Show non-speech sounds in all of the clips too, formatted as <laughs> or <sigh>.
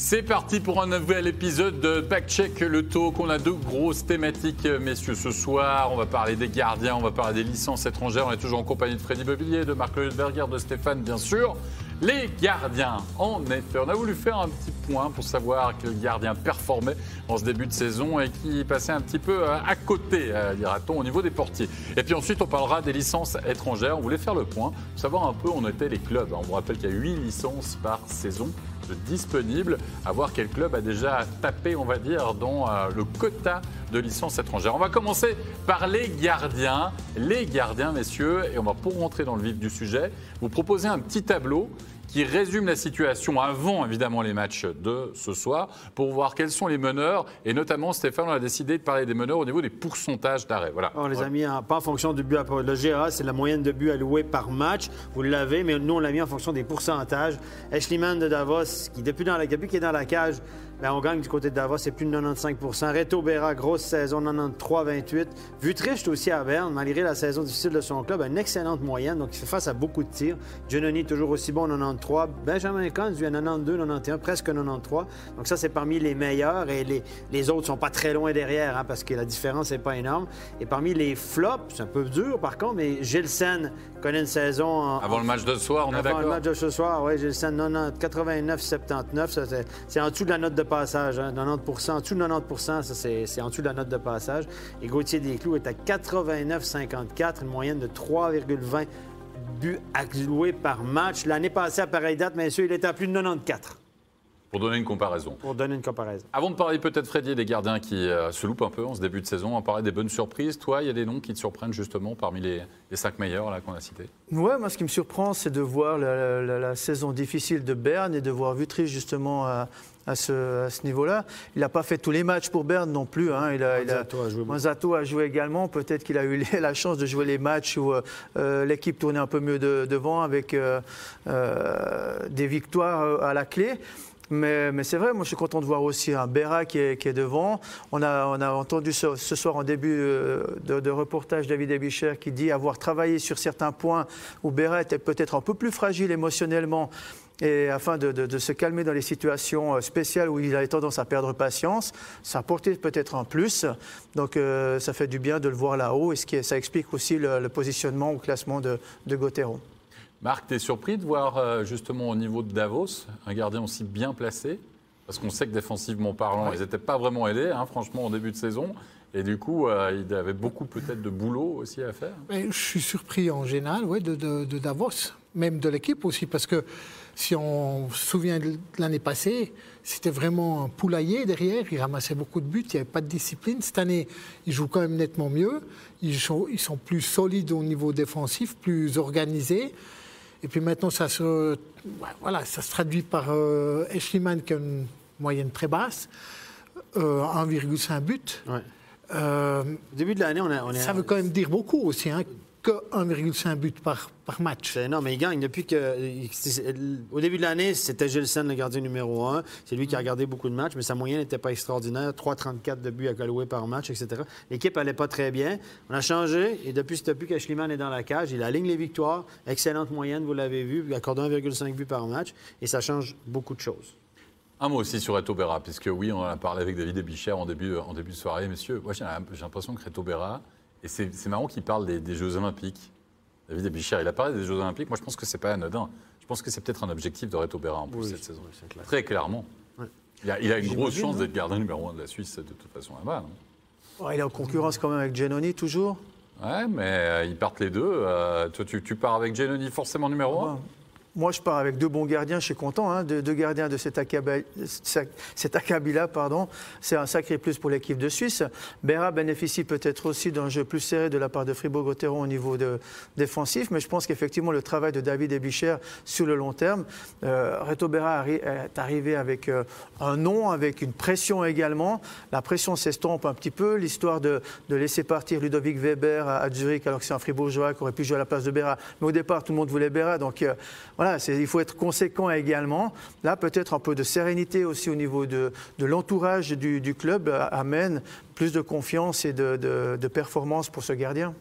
C'est parti pour un nouvel épisode de Backcheck le talk. On a deux grosses thématiques, messieurs, ce soir. On va parler des gardiens, on va parler des licences étrangères. On est toujours en compagnie de Freddy Mobilier, de Marc Berger, de Stéphane, bien sûr. Les gardiens, en effet, on a voulu faire un petit pour savoir quel gardien performait en ce début de saison et qui passait un petit peu à côté, euh, dira-t-on, au niveau des portiers. Et puis ensuite, on parlera des licences étrangères. On voulait faire le point, savoir un peu où on était les clubs. On vous rappelle qu'il y a 8 licences par saison disponible, à voir quel club a déjà tapé, on va dire, dans euh, le quota de licences étrangères. On va commencer par les gardiens. Les gardiens, messieurs, et on va pour rentrer dans le vif du sujet, vous proposer un petit tableau qui résume la situation avant évidemment les matchs de ce soir pour voir quels sont les meneurs et notamment Stéphane on a décidé de parler des meneurs au niveau des pourcentages d'arrêt. Voilà. On les a mis pas en fonction du but. Le GA c'est la moyenne de buts alloués par match. Vous l'avez, mais nous on l'a mis en fonction des pourcentages. Ashleyman de Davos qui depuis, dans la, depuis est dans la cage on gagne du côté de Davos, c'est plus de 95% Reto Berra, grosse saison, 93-28. Vutricht aussi à Berne, malgré la saison difficile de son club, une excellente moyenne, donc il fait face à beaucoup de tirs. Giannoni, toujours aussi bon, 93. Benjamin Kahn, du 92, 91, presque 93. Donc ça, c'est parmi les meilleurs et les, les autres sont pas très loin derrière, hein, parce que la différence n'est pas énorme. Et parmi les flops, c'est un peu dur par contre, mais Gilles Sen connaît une saison. Avant le match de ce soir, on est d'accord? Avant le match de ce soir, oui, Gilles Sen, 89-79. C'est en dessous de la note de passage, 90 hein. En dessous de 90 ça, c'est en dessous de la note de passage. Et Gauthier Desclous est à 89-54, une moyenne de 3,20 buts alloués par match. L'année passée, à pareille date, messieurs, il était à plus de 94. Pour donner une comparaison. Pour donner une comparaison. Avant de parler peut-être, Freddy, des gardiens qui euh, se loupent un peu en ce début de saison, on parlait des bonnes surprises. Toi, il y a des noms qui te surprennent justement parmi les, cinq meilleurs là qu'on a cités? Ouais, moi, ce qui me surprend, c'est de voir la, saison difficile de Berne et de voir Vitry justement à, ce, niveau-là. Il n'a pas fait tous les matchs pour Berne non plus. Hein. Il a, a joué. également. Peut-être qu'il a eu <laughs> la chance de jouer les matchs où euh, euh, l'équipe tournait un peu mieux devant avec des victoires à la clé. Mais, c'est vrai, moi je suis content de voir aussi un Béra qui est, devant. On a, on a, entendu ce, soir en début euh, de, reportage David Ebicher qui dit avoir travaillé sur certains points où Béra était peut-être un peu plus fragile émotionnellement et afin de, se calmer dans les situations euh, spéciales où il avait tendance à perdre patience, ça apportait peut-être un plus. Donc euh, ça fait du bien de le voir là-haut et ce qui, ça explique aussi le, positionnement au classement de, de. Marc, tu es surpris de voir euh, justement au niveau de Davos un gardien aussi bien placé? Parce qu'on sait que défensivement parlant, ils n'étaient pas vraiment aidés, hein, franchement, en début de saison. Et du coup, euh, il avait beaucoup peut-être de boulot aussi à faire. je suis surpris en général ouais, de, Davos, même de l'équipe aussi, parce que si on se souvient de l'année passée, c'était vraiment un poulailler derrière, il ramassait beaucoup de buts, il n'y avait pas de discipline. Cette année, ils jouent quand même nettement mieux, ils ils sont plus solides au niveau défensif, plus organisés. Et puis maintenant, ça se, voilà, ça se traduit par euh, qui a une moyenne très basse, euh, 1,5 but. Ouais. Euh, début de l'année, on, on Ça veut quand même dire beaucoup aussi. Hein que 1,5 but par, par match. Non, mais il gagne depuis que. Au début de l'année, c'était Gilson, le gardien numéro 1. C'est lui qui a regardé beaucoup de matchs, mais sa moyenne n'était pas extraordinaire. 3,34 de buts à Galway par match, etc. L'équipe n'allait pas très bien. On a changé, et depuis, depuis qu'Ashliman est dans la cage, il aligne les victoires. Excellente moyenne, vous l'avez vu, il accorde 1,5 but par match, et ça change beaucoup de choses. Un mot aussi sur Reto Berra, puisque oui, on en a parlé avec David Ebicher en début, en début de soirée, messieurs. Moi, j'ai l'impression que Reto Berra, et c'est marrant qu'il parle des, Jeux Olympiques. David Abichir, il a parlé des Jeux Olympiques. Moi, je pense que c'est pas anodin. Je pense que c'est peut-être un objectif de Reto Berra en plus cette saison. Très clairement. Il, a, une grosse chance d'être gardien numéro un de la Suisse de toute façon là-bas. il est en concurrence quand même avec Giannoni toujours? Ouais, mais euh, ils partent les deux. Euh, toi, tu, pars avec Giannoni forcément numéro un? Moi, je pars avec deux bons gardiens, je suis content. Hein, deux, gardiens de cet, acabit-là, pardon. C'est un sacré plus pour l'équipe de Suisse. Berra bénéficie peut-être aussi d'un jeu plus serré de la part de Fribourg-Gotteron au niveau de, défensif, mais je pense qu'effectivement, le travail de David Ebicher sur le long terme, euh, Reto Berra est arrivé avec euh, un nom, avec une pression également. La pression s'estompe un petit peu. L'histoire de, laisser partir Ludovic Weber à, Zurich, alors que c'est un Fribourgeois qui aurait pu jouer à la place de Berra. Mais au départ, tout le monde voulait Berra. Donc, euh, voilà il faut être conséquent également. Là, peut-être un peu de sérénité aussi au niveau de, l'entourage du, club amène plus de confiance et de, performance pour ce gardien.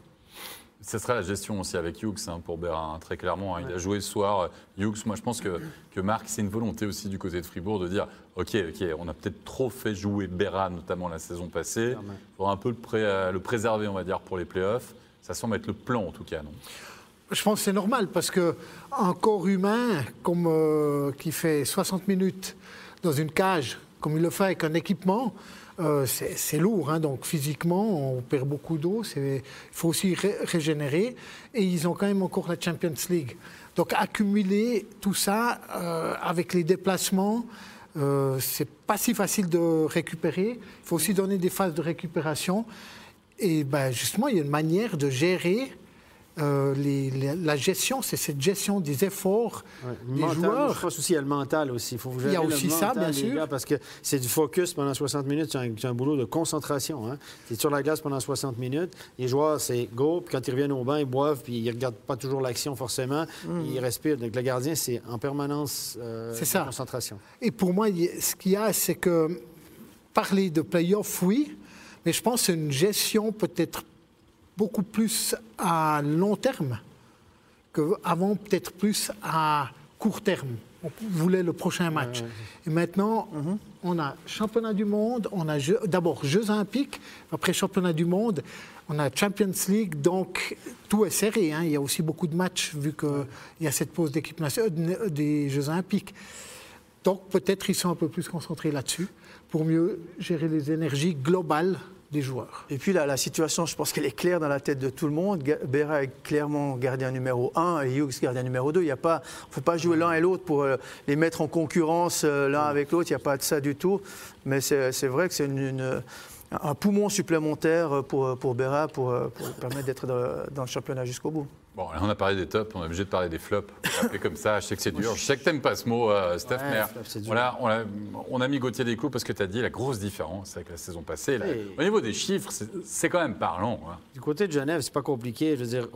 Ce sera la gestion aussi avec Hughes hein, pour Bérin, hein, très clairement. Il a joué ce soir. Hughes, moi je pense que, que Marc, c'est une volonté aussi du côté de Fribourg de dire ok, ok, on a peut-être trop fait jouer Béra, notamment la saison passée. Il faudra un peu le, le, préserver, on va dire, pour les playoffs. Ça semble être le plan en tout cas, non? Je pense que c'est normal parce qu'un corps humain euh, qui fait 60 minutes dans une cage, comme il le fait avec un équipement, euh, c'est lourd. Hein. donc physiquement, on perd beaucoup d'eau. Il faut aussi régénérer. Et ils ont quand même encore la Champions League. Donc accumuler tout ça euh, avec les déplacements, c'est pas si facile de récupérer. Il faut aussi donner des phases de récupération. Et ben, justement, il y a une manière de gérer euh, la gestion, c'est cette gestion des efforts des joueurs. Je pense aussi, il y a le mental aussi. Il, faut il y a aussi ça, bien sûr. parce que c'est du focus pendant 60 minutes, c'est un, boulot de concentration. Hein. Tu es sur la glace pendant 60 minutes. Les joueurs, c'est go, puis quand ils reviennent au banc, ils boivent, puis ils ne regardent pas toujours l'action forcément. Hmm. Ils respirent. Donc le gardien, c'est en permanence euh, ça. concentration. Et pour moi, ce qu'il y a, c'est que parler de play-off, oui, mais je pense que c'est une gestion peut-être beaucoup plus à long terme qu'avant, peut-être plus à court terme. On voulait le prochain match. Et maintenant, on a championnat du monde, on a d'abord Jeux olympiques, après championnat du monde, on a Champions League, donc tout est serré. Hein. Il y a aussi beaucoup de matchs vu qu'il y a cette pause d'équipe nationale euh, des Jeux olympiques. Donc peut-être ils sont un peu plus concentrés là-dessus pour mieux gérer les énergies globales des joueurs. Et puis là, la situation, je pense qu'elle est claire dans la tête de tout le monde. Berra est clairement gardien numéro 1 et Hughes gardien numéro 2. Il y a pas, on ne peut pas jouer l'un et l'autre pour euh, les mettre en concurrence euh, l'un avec l'autre. Il n'y a pas de ça du tout. Mais c'est vrai que c'est une, un poumon supplémentaire pour, pour Berra pour, pour permettre d'être dans le championnat jusqu'au bout. Bon, on a parlé des tops, on est obligé de parler des flops. comme ça, je sais que c'est dur. Je sais que t'aimes pas ce mot, euh, Steph, mais voilà, on, a, on, a, mis Gauthier des coups parce que tu as dit la grosse différence avec la saison passée. Au niveau des chiffres, c'est quand même parlant. Hein. Du côté de Genève, c'est pas compliqué. Je veux dire,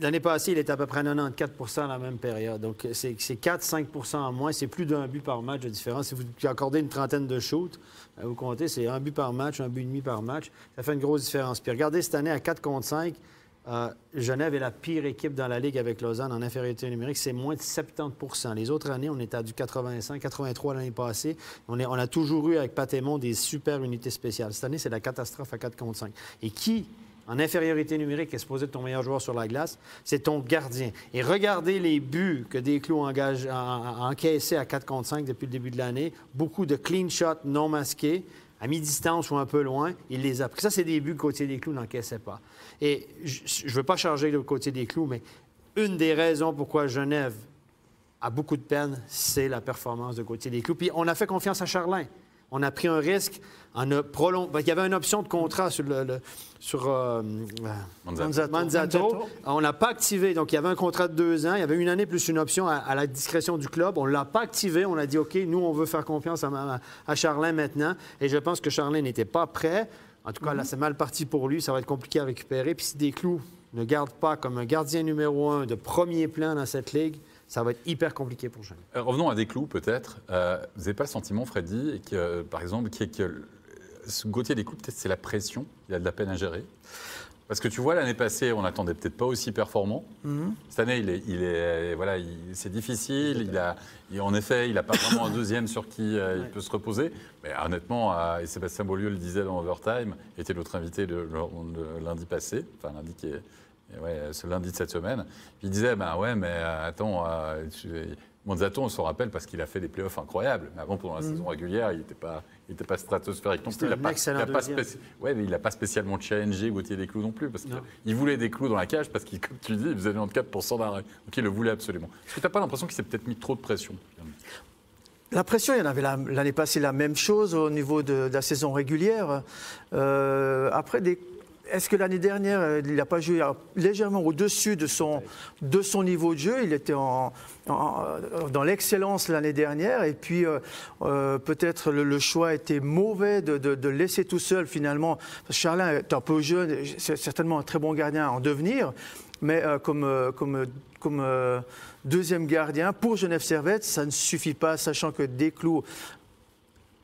L'année passée, il était à peu près 94% à la même période. Donc, c'est 4-5% en moins. C'est plus d'un but par match de différence. Si vous accordez une trentaine de shoots, ben, vous comptez, c'est un but par match, un but et demi par match. Ça fait une grosse différence. Puis regardez cette année à 4 contre 5, euh, Genève est la pire équipe dans la Ligue avec Lausanne en infériorité numérique. C'est moins de 70 Les autres années, on était à du 85, 83 l'année passée. On, a toujours eu avec Patémon des super unités spéciales. Cette année, c'est la catastrophe à 4 contre 5. Et qui, en infériorité numérique, est supposé être ton meilleur joueur sur la glace? C'est ton gardien. Et regardez les buts que Desclous engage, a, encaissés à 4 contre 5 depuis le début de l'année. Beaucoup de clean shots non masqués à mi-distance ou un peu loin, il les a pris. Ça, c'est des buts que Côtier des Clous n'encaissait pas. Et je ne veux pas charger le Côtier des Clous, mais une des raisons pourquoi Genève a beaucoup de peine, c'est la performance de Côtier des Clous. Puis on a fait confiance à Charlin on a pris un risque en prolong... Il y avait une option de contrat sur, le, sur euh, Manzato. On n'a pas activé. Donc, il y avait un contrat de deux ans. Il y avait une année plus une option à, la discrétion du club. On ne l'a pas activé. On a dit, OK, nous, on veut faire confiance à, à, Charlin maintenant. Et je pense que Charlin n'était pas prêt. En tout cas, là, mhm. c'est mal parti pour lui. Ça va être compliqué à récupérer. Puis si Desclous ne garde pas comme un gardien numéro un de premier plan dans cette ligue, ça va être hyper compliqué pour Genève. Euh, revenons à des clous, peut-être. Euh, vous n'avez pas le sentiment, Freddy, que, euh, par exemple, que, que Gauthier des clous, peut-être c'est la pression, il a de la peine à gérer? Parce que tu vois, l'année passée, on n'attendait peut-être pas aussi performant. Mhm. Cette année, il est, il est voilà, c'est difficile. Il a, en effet, il n'a pas vraiment un <coughs> deuxième sur qui il peut se reposer. Mais honnêtement, et Sébastien Beaulieu le disait dans Overtime, était l'autre invité de, lundi passé, enfin lundi qui est, ouais, ce lundi de cette semaine. il disait, ben ouais, mais euh, attends, euh, Monzato, on se rappelle parce qu'il a fait des playoffs incroyables. Mais avant, pendant la mm. saison régulière, il n'était pas, il pas stratosphérique non plus. Il n'a pas, ouais, mais il pas spécialement challengé Gauthier des clous non plus. Parce qu'il voulait des clous dans la cage parce qu'il, comme tu dis, il faisait 94% d'arrêt. Donc il le voulait absolument. Est-ce que tu n'as pas l'impression qu'il s'est peut-être mis trop de pression la pression, il y en avait l'année passée la même chose au niveau de, la saison régulière. Euh, après, des est-ce que l'année dernière, euh, il n'a pas joué légèrement au-dessus de son, de son niveau de jeu? Il était en, dans l'excellence l'année dernière. Et puis, euh, euh, peut-être le, choix était mauvais de, de, laisser tout seul finalement. Charlin est un peu jeune, c'est certainement un très bon gardien en devenir. Mais comme, comme, comme deuxième gardien, pour Genève Servette, ça ne suffit pas, sachant que Desclous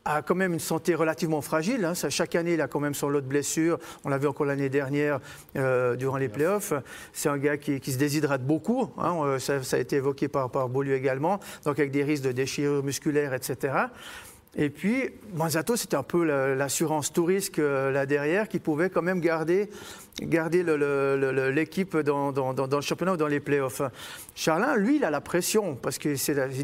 a quand même une santé relativement fragile. Hein. chaque année, il a quand même son lot de blessures. On l'a vu encore l'année dernière euh, durant les playoffs. C'est un gars qui, se déshydrate beaucoup. Hein. Euh, ça, a été évoqué par, par Beaulieu également. Donc avec des risques de déchirure musculaire, etc. Et puis, Manzato, c'était un peu l'assurance touriste euh, là derrière qui pouvait quand même garder, garder l'équipe dans, dans, dans, le championnat ou dans les playoffs. Charlin, lui, il a la pression parce qu'il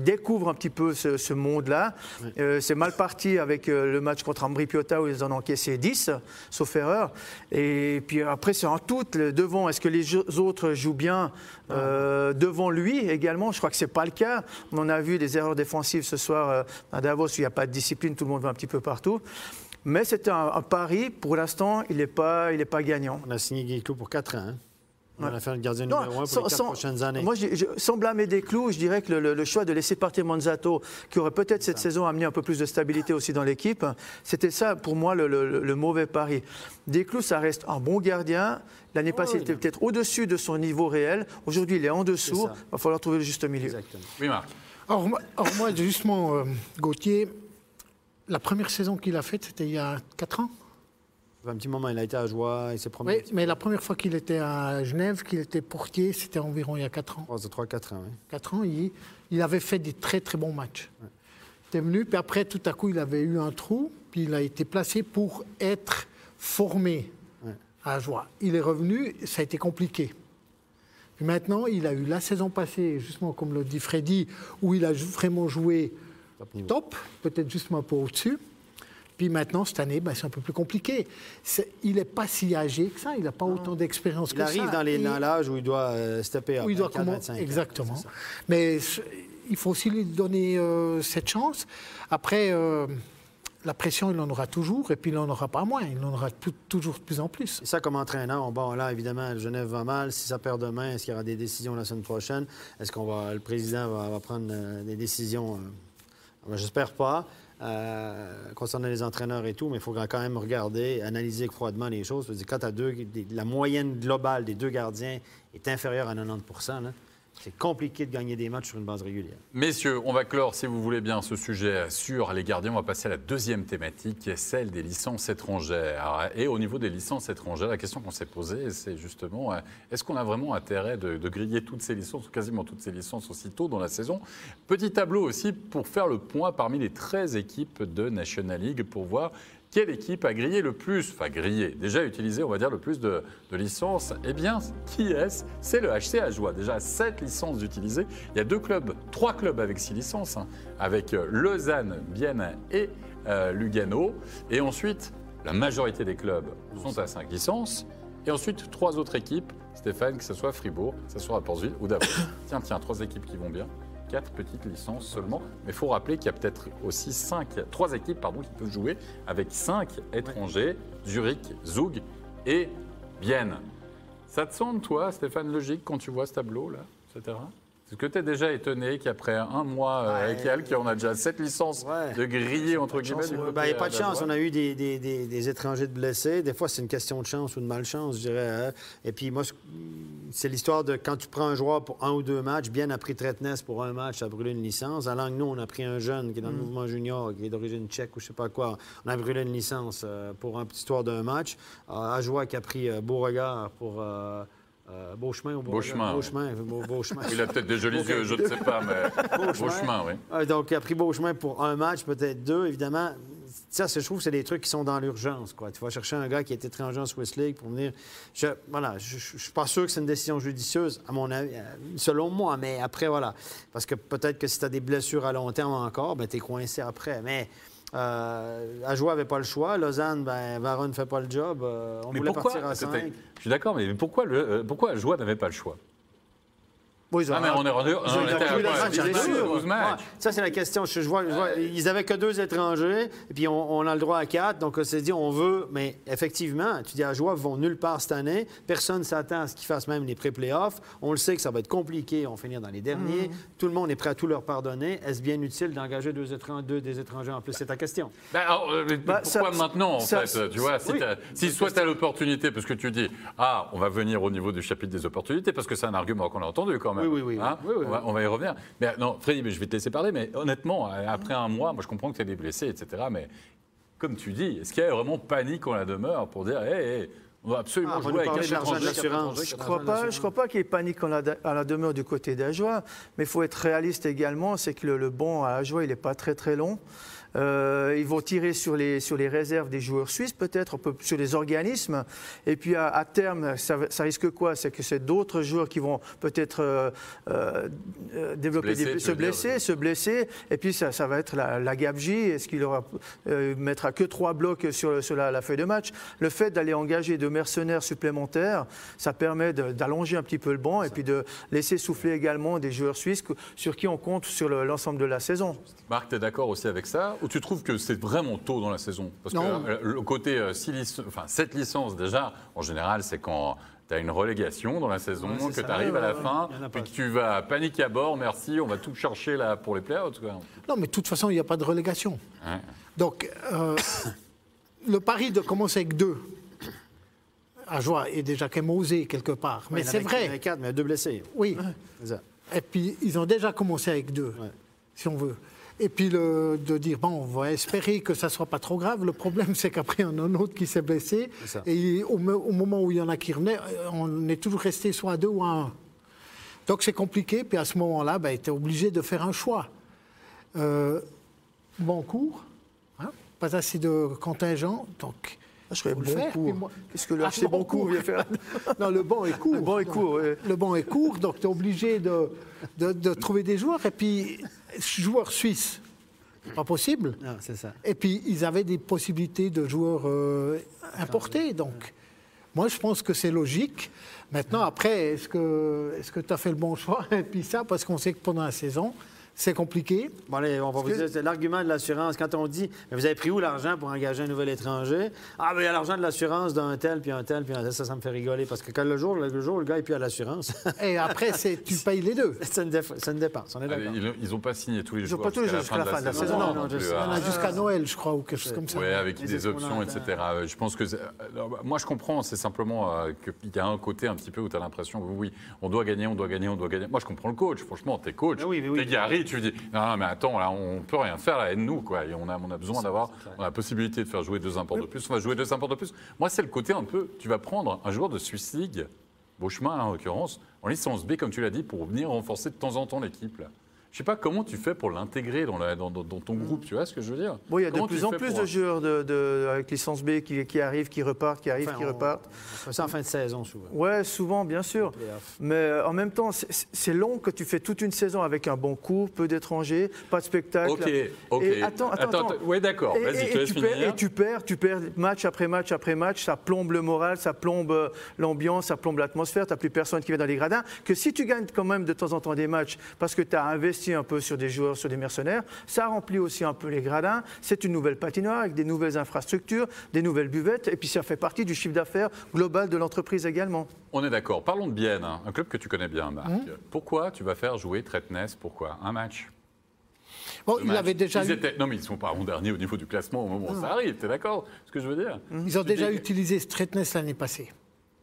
découvre un petit peu ce, monde-là. Euh, c'est mal parti avec euh, le match contre Ambri Piotta où ils en ont encaissé 10, sauf erreur. Et puis après, c'est en tout, devant, est-ce que les autres jouent bien euh, devant lui également, je crois que ce n'est pas le cas. On a vu des erreurs défensives ce soir à Davos où il n'y a pas de discipline, tout le monde va un petit peu partout. Mais c'était un, pari. Pour l'instant, il n'est pas, pas gagnant. On a signé Guy pour 4 ans. Hein. On a fait un gardien numéro 1 pour les 4 prochaines années. Moi, sans blâmer des clous, je dirais que le, choix de laisser partir Manzato, qui aurait peut-être cette saison amené un peu plus de stabilité aussi dans l'équipe, c'était ça pour moi le, mauvais pari. Desclous, ça reste un bon gardien. L'année passée, il était peut-être au-dessus de son niveau réel. Aujourd'hui, il est en dessous. Il va falloir trouver le juste milieu. Exactement. Oui, Marc. Alors, moi, justement, euh, Gauthier, la première saison qu'il a faite, c'était il y a 4 ans un petit moment, il a été à Joie, il s'est promis. Oui, mais la première fois qu'il était à Genève, qu'il était portier, c'était environ il y a 4 ans. Oh, c'est 3-4 ans, oui. 4 ans, il, il, avait fait des très très bons matchs. Il était venu, puis après, tout à coup, il avait eu un trou, puis il a été placé pour être formé à Joie. Il est revenu, ça a été compliqué. Puis maintenant, il a eu la saison passée, justement comme le dit Freddy, où il a vraiment joué top, top peut-être justement un peu au-dessus. Puis maintenant, cette année, ben, c'est un peu plus compliqué. il n'est pas si âgé que ça, il n'a pas autant d'expérience que ça. Il arrive dans les l'âge où il doit euh, se taper à il doit 25 Exactement. Mais il faut aussi lui donner euh, cette chance. Après, euh, la pression, il en aura toujours, et puis il n'en aura pas moins. Il en aura toujours de plus en plus. Et ça, comme entraîneur, bon, là, évidemment, Genève va mal. Si ça perd demain, est-ce qu'il y aura des décisions la semaine prochaine? Est-ce qu'on va, le président va, prendre des décisions? J'espère pas. Euh, concernant les entraîneurs et tout, mais il faut quand même regarder, analyser froidement les choses. Quand deux, la moyenne globale des deux gardiens est inférieure à 90 là, c'est compliqué de gagner des matchs sur une base régulière. Messieurs, on va clore, si vous voulez bien, ce sujet sur les gardiens. On va passer à la deuxième thématique, qui est celle des licences étrangères. Et au niveau des licences étrangères, la question qu'on s'est posée, c'est justement, euh, est-ce qu'on a vraiment intérêt de, de, griller toutes ces licences, ou quasiment toutes ces licences aussitôt dans la saison? Petit tableau aussi pour faire le point parmi les 13 équipes de National League, pour voir quelle équipe a grillé le plus, enfin grillé, déjà utilisé, on va dire, le plus de, licences? Eh bien, qui est-ce? C'est le HC Ajoie. Déjà, 7 licences utilisées. Il y a deux clubs, trois clubs avec 6 licences, hein, avec euh, Lausanne, Bienne et euh, Lugano. Et ensuite, la majorité des clubs sont à 5 licences. Et ensuite, trois autres équipes, Stéphane, que ce soit Fribourg, que ce soit Rapportville ou Davos. <coughs> tiens, tiens, trois équipes qui vont bien quatre petites licences seulement. Mais il faut rappeler qu'il y a peut-être aussi cinq, trois équipes pardon, qui peuvent jouer avec cinq étrangers, Zurich, Zug et Vienne. Ça te semble, toi, Stéphane, logique quand tu vois ce tableau-là, etc. Est-ce que tu es déjà étonné qu'après un mois euh, avec elle, qu'on a déjà sept licences de griller, entre guillemets Il n'y bah, a pas de chance. On a eu des, des, des, étrangers de blessés. Des fois, c'est une question de chance ou de malchance, je dirais. Hein. Et puis, moi, c'est l'histoire de quand tu prends un joueur pour un ou deux matchs, bien après Tretness pour un match, ça a brûlé une licence. Alors que nous, on a pris un jeune qui est dans le mm. mouvement junior, qui est d'origine tchèque ou je sais pas quoi. On a brûlé une licence euh, pour une petite histoire d'un match. Euh, Ajoie qui a pris Beauregard pour euh, beau chemin ou beau, <laughs> chemin. Beau chemin, beau, chemin. Il a peut-être des jolis yeux, je ne sais pas, mais beau, chemin. oui. Euh, donc, il a pris beau chemin pour un match, peut-être deux, évidemment. Ça, je trouve, c'est des trucs qui sont dans l'urgence. Quoi. Tu vas chercher un gars qui a été étranger en Swiss League pour venir. Je, voilà, je ne suis pas sûr que c'est une décision judicieuse, à mon avis, euh, selon moi, mais après, voilà. Parce que peut-être que si tu as des blessures à long terme encore, ben, tu es coincé après. Mais euh, Ajoie n'avait pas le choix. Lausanne, ben, Varon ne fait pas le job. Euh, on voulait partir à 5. Je suis d'accord, mais pourquoi, le, euh, pourquoi Ajoie n'avait pas le choix? Ah, mais on est rendu. Ça, c'est la question. Je, vois, ils avaient que deux étrangers, et puis on, a le droit à quatre. Donc, on s'est dit, on veut. Mais effectivement, tu dis à Joie, vont nulle part cette année. Personne ne s'attend à ce qu'ils fassent même les pré-playoffs. On le sait que ça va être compliqué. On va finir dans les derniers. Mhm. Tout le monde est prêt à tout leur pardonner. Est-ce bien utile d'engager deux, étrangers, des étrangers en plus? C'est ta question. Ben, euh, bah, pourquoi maintenant, en fait Tu vois, si, si soit tu as l'opportunité, parce que tu dis, ah, on va venir au niveau du chapitre des opportunités, parce que c'est un argument qu'on a entendu quand même même. Oui, oui, oui. Hein on, va, on, va, y revenir. Mais non, Freddy, mais je vais te laisser parler, mais honnêtement, après un mois, moi je comprends que tu es des blessés, etc. Mais comme tu dis, est-ce qu'il y a vraiment panique en la demeure pour dire, hé, hey, on doit absolument ah, jouer avec un de l'assurance. Je ne crois pas, je crois pas qu'il y ait panique à la, demeure du côté d'Ajoie, mais il faut être réaliste également, c'est que le, le banc à Ajoie, il n'est pas très très long. Euh, ils vont tirer sur les, sur les réserves des joueurs suisses, peut-être, sur les organismes. Et puis à, terme, ça, risque quoi? C'est que c'est d'autres joueurs qui vont peut-être euh, euh, développer se blesser, se blesser. Et puis ça, ça va être la, la gabegie. Est-ce qu'il aura mettra que trois blocs sur, sur la, feuille de match? Le fait d'aller engager de mercenaires supplémentaires, ça permet d'allonger un petit peu le banc et puis de laisser souffler également des joueurs suisses sur qui on compte sur l'ensemble de la saison. Marc, tu es d'accord aussi avec ça? Tu trouves que c'est vraiment tôt dans la saison? Parce que euh, le côté euh, enfin, 7 licences, déjà, en général, c'est quand tu as une relégation dans la saison, que tu arrives à la fin, puis que tu vas paniquer à bord, merci, on va tout chercher là pour les playoffs. Non, mais de toute façon, il n'y a pas de relégation. Donc, euh, le pari de commencer avec deux, à joie, est déjà quand même osé quelque part. mais c'est vrai. Il y en a quatre, mais deux blessés. Oui. Et puis, ils ont déjà commencé avec deux, si on veut. Et puis le, de dire, bon, on va espérer que ça ne soit pas trop grave. Le problème, c'est qu'après, on a un autre qui s'est blessé. Et au, moment où il y en a qui revenaient, on est toujours resté soit à deux ou à un. Donc c'est compliqué. Puis à ce moment-là, ben, tu es obligé de faire un choix. Euh, bon cours, hein, pas assez de contingent. Donc je ferais bon cours. Qu'est-ce que le ah, bon cours vient faire Non, le banc est court. Le banc est court, Le banc est court, donc tu es obligé de, de, trouver des joueurs. Et puis, joueurs suisses, pas possible. Ah, c'est ça. Et puis, ils avaient des possibilités de joueurs euh, importés. Donc, moi, je pense que c'est logique. Maintenant, après, est-ce que tu est as fait le bon choix? <laughs> Et puis ça, parce qu'on sait que pendant la saison, c'est compliqué. Bon, allez, on va vous dire, c'est l'argument de l'assurance. Quand on dit, mais vous avez pris où l'argent pour engager un nouvel étranger? Ah, ben il y a l'argent de l'assurance d'un tel, puis un tel, puis un tel. Ça, ça me fait rigoler. Parce que quand le jour, le, jour, le gars est plus à l'assurance. <laughs> Et après, c'est, tu payes les deux. c'est une, dépense, on est d'accord. Ils n'ont pas signé tous les jours. Ils n'ont pas tous les jours jusqu'à la fin de la saison. Non, non, jusqu'à Noël, je crois, ou quelque chose comme ça. Oui, avec des options, etc. Je pense que. Moi, je comprends, c'est simplement euh, qu'il y a un côté un petit peu où tu as l'impression que oui, on doit gagner, on doit gagner, on doit gagner. Moi, je comprends le coach. Franchement, t'es coach. T'es Tu dis, non, mais attends, là, on peut rien faire, là, aide-nous, quoi. Et on a, on a besoin d'avoir la possibilité de faire jouer deux imports de plus. On va jouer deux imports de plus. Moi, c'est le côté un peu, tu vas prendre un joueur de Swiss League, Beauchemin, en l'occurrence, en licence B, comme tu l'as dit, pour venir renforcer de temps en temps l'équipe, je sais pas comment tu fais pour l'intégrer dans, dans, dans, ton groupe, tu vois ce que je veux dire? Bon, il y a de plus en plus de joueurs de, de, avec licence B qui, qui, arrivent, qui repartent, qui arrivent, qui repartent. Ça en fin de saison souvent. Ouais, souvent, bien sûr. Mais euh, en même temps, c'est long que tu fais toute une saison avec un bon cours, peu d'étrangers, pas de spectacle. Ok, ok. Et attends, attends, Oui, d'accord. Vas-y, tu, perds, et tu perds, tu perds match après match après match. Ça plombe le moral, ça plombe euh, l'ambiance, ça plombe l'atmosphère. Tu n'as plus personne qui va dans les gradins. Que si tu gagnes quand même de temps en temps des matchs parce que tu as investi un peu sur des joueurs, sur des mercenaires. Ça remplit aussi un peu les gradins. C'est une nouvelle patinoire avec des nouvelles infrastructures, des nouvelles buvettes, et puis ça fait partie du chiffre d'affaires global de l'entreprise également. On est d'accord. Parlons de Bienne, hein. un club que tu connais bien, Marc. Mmh. Pourquoi tu vas faire jouer Tretnes Pourquoi? Un match? Bon, il avait déjà Non, mais ils ne sont pas en dernier au niveau du classement au moment où ça arrive, tu es d'accord Ce que je veux dire? Ils ont déjà utilisé Stretness l'année passée.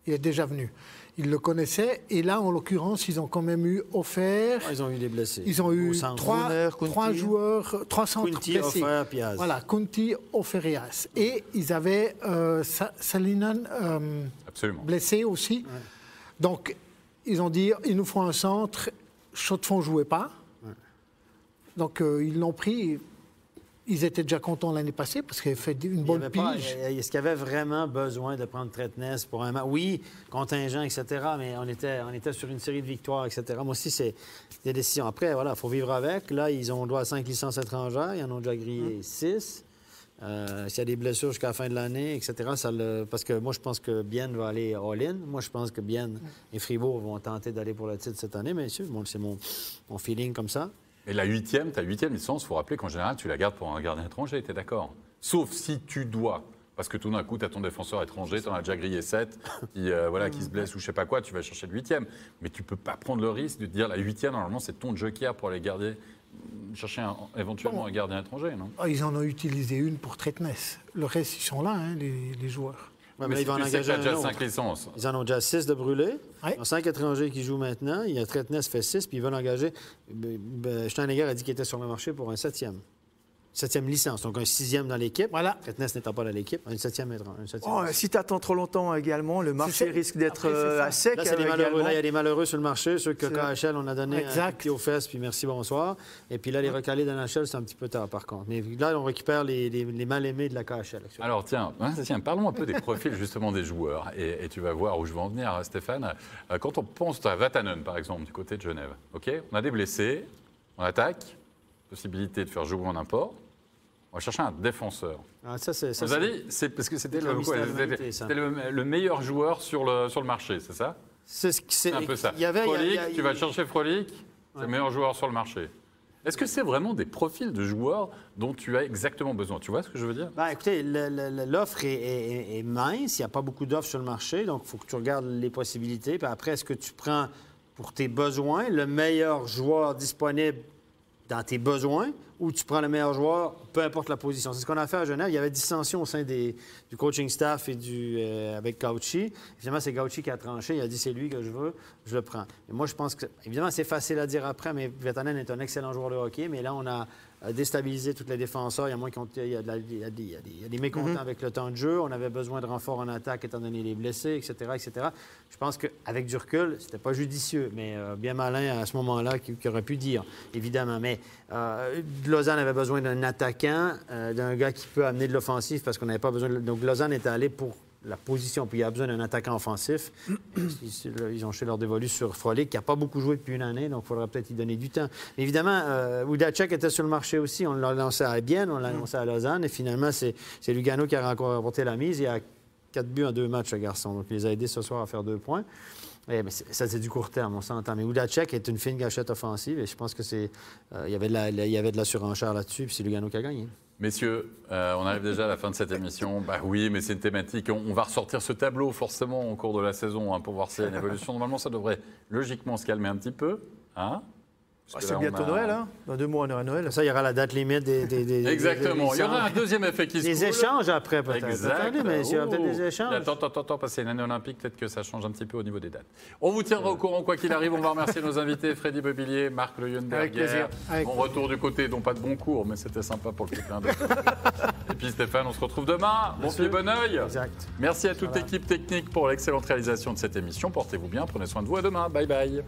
Il est déjà venu ils le connaissaient. Et là, en l'occurrence, ils ont quand même eu offert. Ah, ils ont eu des blessés. Ils ont eu trois, trois, joueurs, trois centres Kunti, blessés. Piaz. Voilà, Kunti, Offerias. Et ils avaient euh, Salinan euh, blessé aussi. Donc, ils ont dit il nous faut un centre. Chaux-de-Fonds ne jouait pas. Donc, euh, ils l'ont pris. Ils étaient déjà contents l'année passée parce qu'il avait fait une bonne pige. Est-ce qu'il y avait vraiment besoin de prendre Tretness pour un match? Oui, contingent, etc., mais on était, on était sur une série de victoires, etc. Moi aussi, c'est des décisions. Après, voilà, il faut vivre avec. Là, ils ont droit à cinq licences étrangères. Ils en ont déjà grillé hum. six. Euh, s'il y a des blessures jusqu'à la fin de l'année, etc., ça parce que moi, je pense que Bien va aller all-in. Moi, je pense que Bien et Fribourg vont tenter d'aller pour le titre cette année, mais c'est mon, mon feeling comme ça. Mais la huitième, ta huitième licence, il faut rappeler qu'en général, tu la gardes pour un gardien étranger, tu es d'accord? Sauf si tu dois. Parce que tout d'un coup, tu as ton défenseur étranger, tu en as déjà grillé 7, qui, euh, voilà, qui se blesse ou je sais pas quoi, tu vas chercher le huitième. Mais tu peux pas prendre le risque de te dire la huitième, normalement, c'est ton joker pour aller garder, chercher éventuellement un gardien étranger, non? Ah, Ils en ont utilisé une pour Tretness. Le reste, ils sont là, hein, les, joueurs. Ouais, mais, ils vont en engager déjà 5 licences. Ils en ont déjà 6 de brûlés. Ils ont 5 étrangers qui jouent maintenant. Il y a Tretness fait 6, puis ils veulent engager. Steinegger a dit qu'il était sur le marché pour un septième septième licence. Donc un sixième dans l'équipe. Voilà. Fretness n'étant pas dans l'équipe, un septième. Un septième oh, si tu attends trop longtemps également, le marché risque d'être euh, à sec. Là, des malheureux. Là, il y a des malheureux sur le marché, ceux que KHL, on a donné exact. un pied aux fesses, puis merci, bonsoir. Et puis là, les recalés de NHL, c'est un petit peu tard, par contre. Mais là, on récupère les, les, mal-aimés de la KHL. Alors, tiens, hein, tiens parlons un peu des profils, justement, des joueurs. Et, tu vas voir où je veux en venir, Stéphane. Euh, quand on pense à Vatanen, par exemple, du côté de Genève, OK On a des blessés, on attaque, possibilité de faire jouer en import. On va chercher un défenseur. Ah, ça, c'est, Vous avez dit, c'est parce que c'était, le, le, meilleur joueur sur le, sur le marché, c'est ça? C'est, c'est un peu ça. Y avait, Frolic, tu vas chercher Frolic, c'est le meilleur joueur sur le marché. Est-ce que c'est vraiment des profils de joueurs dont tu as exactement besoin? Tu vois ce que je veux dire? Ben, Écoutez, l'offre est, mince. Il n'y a pas beaucoup d'offres sur le marché. Donc, il faut que tu regardes les possibilités. Puis après, est-ce que tu prends pour tes besoins le meilleur joueur disponible dans tes besoins ou tu prends le meilleur joueur, peu importe la position. C'est ce qu'on a fait à Genève. Il y avait dissension au sein des, du coaching staff et du, euh, avec Gauchi. Finalement, c'est Gauchi qui a tranché. Il a dit c'est lui que je veux, je le prends. Et moi, je pense que, évidemment, c'est facile à dire après, mais Vetanen est un excellent joueur de hockey. Mais là, on a déstabilisé tous les défenseurs. Il y a, moins il y a, il y a, des, il mécontents mm-hmm. avec le temps de jeu. On avait besoin de renforts en attaque étant donné les blessés, etc. etc. Je pense qu'avec du recul, c'était pas judicieux, mais euh, bien malin à ce moment-là qui, aurait pu dire, évidemment. Mais euh, Lausanne avait besoin d'un attaquant, euh, d'un gars qui peut amener de l'offensif parce qu'on n'avait pas besoin de... Donc Lausanne était allé pour la position. Puis il y a besoin d'un attaquant offensif. <clears throat> Ils ont chez leur dévolu sur Frolic, qui n'a pas beaucoup joué depuis une année, donc il faudra peut-être y donner du temps. Mais évidemment, euh, Udacek était sur le marché aussi. On l'a lancé à Bienne, on l'a lancé à Lausanne, et finalement, c'est Lugano qui a encore remporté la mise. Il y a quatre buts en deux matchs, ce garçon. Donc il les a aidés ce soir à faire deux points. Eh, ça, c'est du court terme, on s'entend. Mais Udacek est une fine gâchette offensive et je pense que c'est. Euh, il y avait de la, il y avait de la surenchère là-dessus, puis c'est Lugano qui a gagné. Messieurs, euh, on arrive déjà à la fin de cette émission. Bah oui, mais c'est une thématique. On, va ressortir ce tableau forcément au cours de la saison hein, pour voir si y a une évolution. Normalement, ça devrait logiquement se calmer un petit peu. Hein bah, c'est bientôt Noël, hein Dans deux mois, on aura Noël. Ça, il y aura la date limite des. des, Exactement. il y aura un deuxième effet qui se Des échanges après, peut-être. Exact. mais il y aura peut-être des échanges. Attends, attends, attends, parce que c'est une année olympique, peut-être que ça change un petit peu au niveau des dates. On vous tiendra au courant, quoi qu'il arrive. On va remercier nos invités, Freddy Bobillier, Marc Leuenberger. Avec plaisir. Mon retour du côté, dont pas de bon cours, mais c'était sympa pour le clin Et puis Stéphane, on se retrouve demain. Bon pied, bon oeil. Exact. Merci à toute l'équipe technique pour l'excellente réalisation de cette émission. Portez-vous bien, prenez soin de vous. À demain. Bye bye.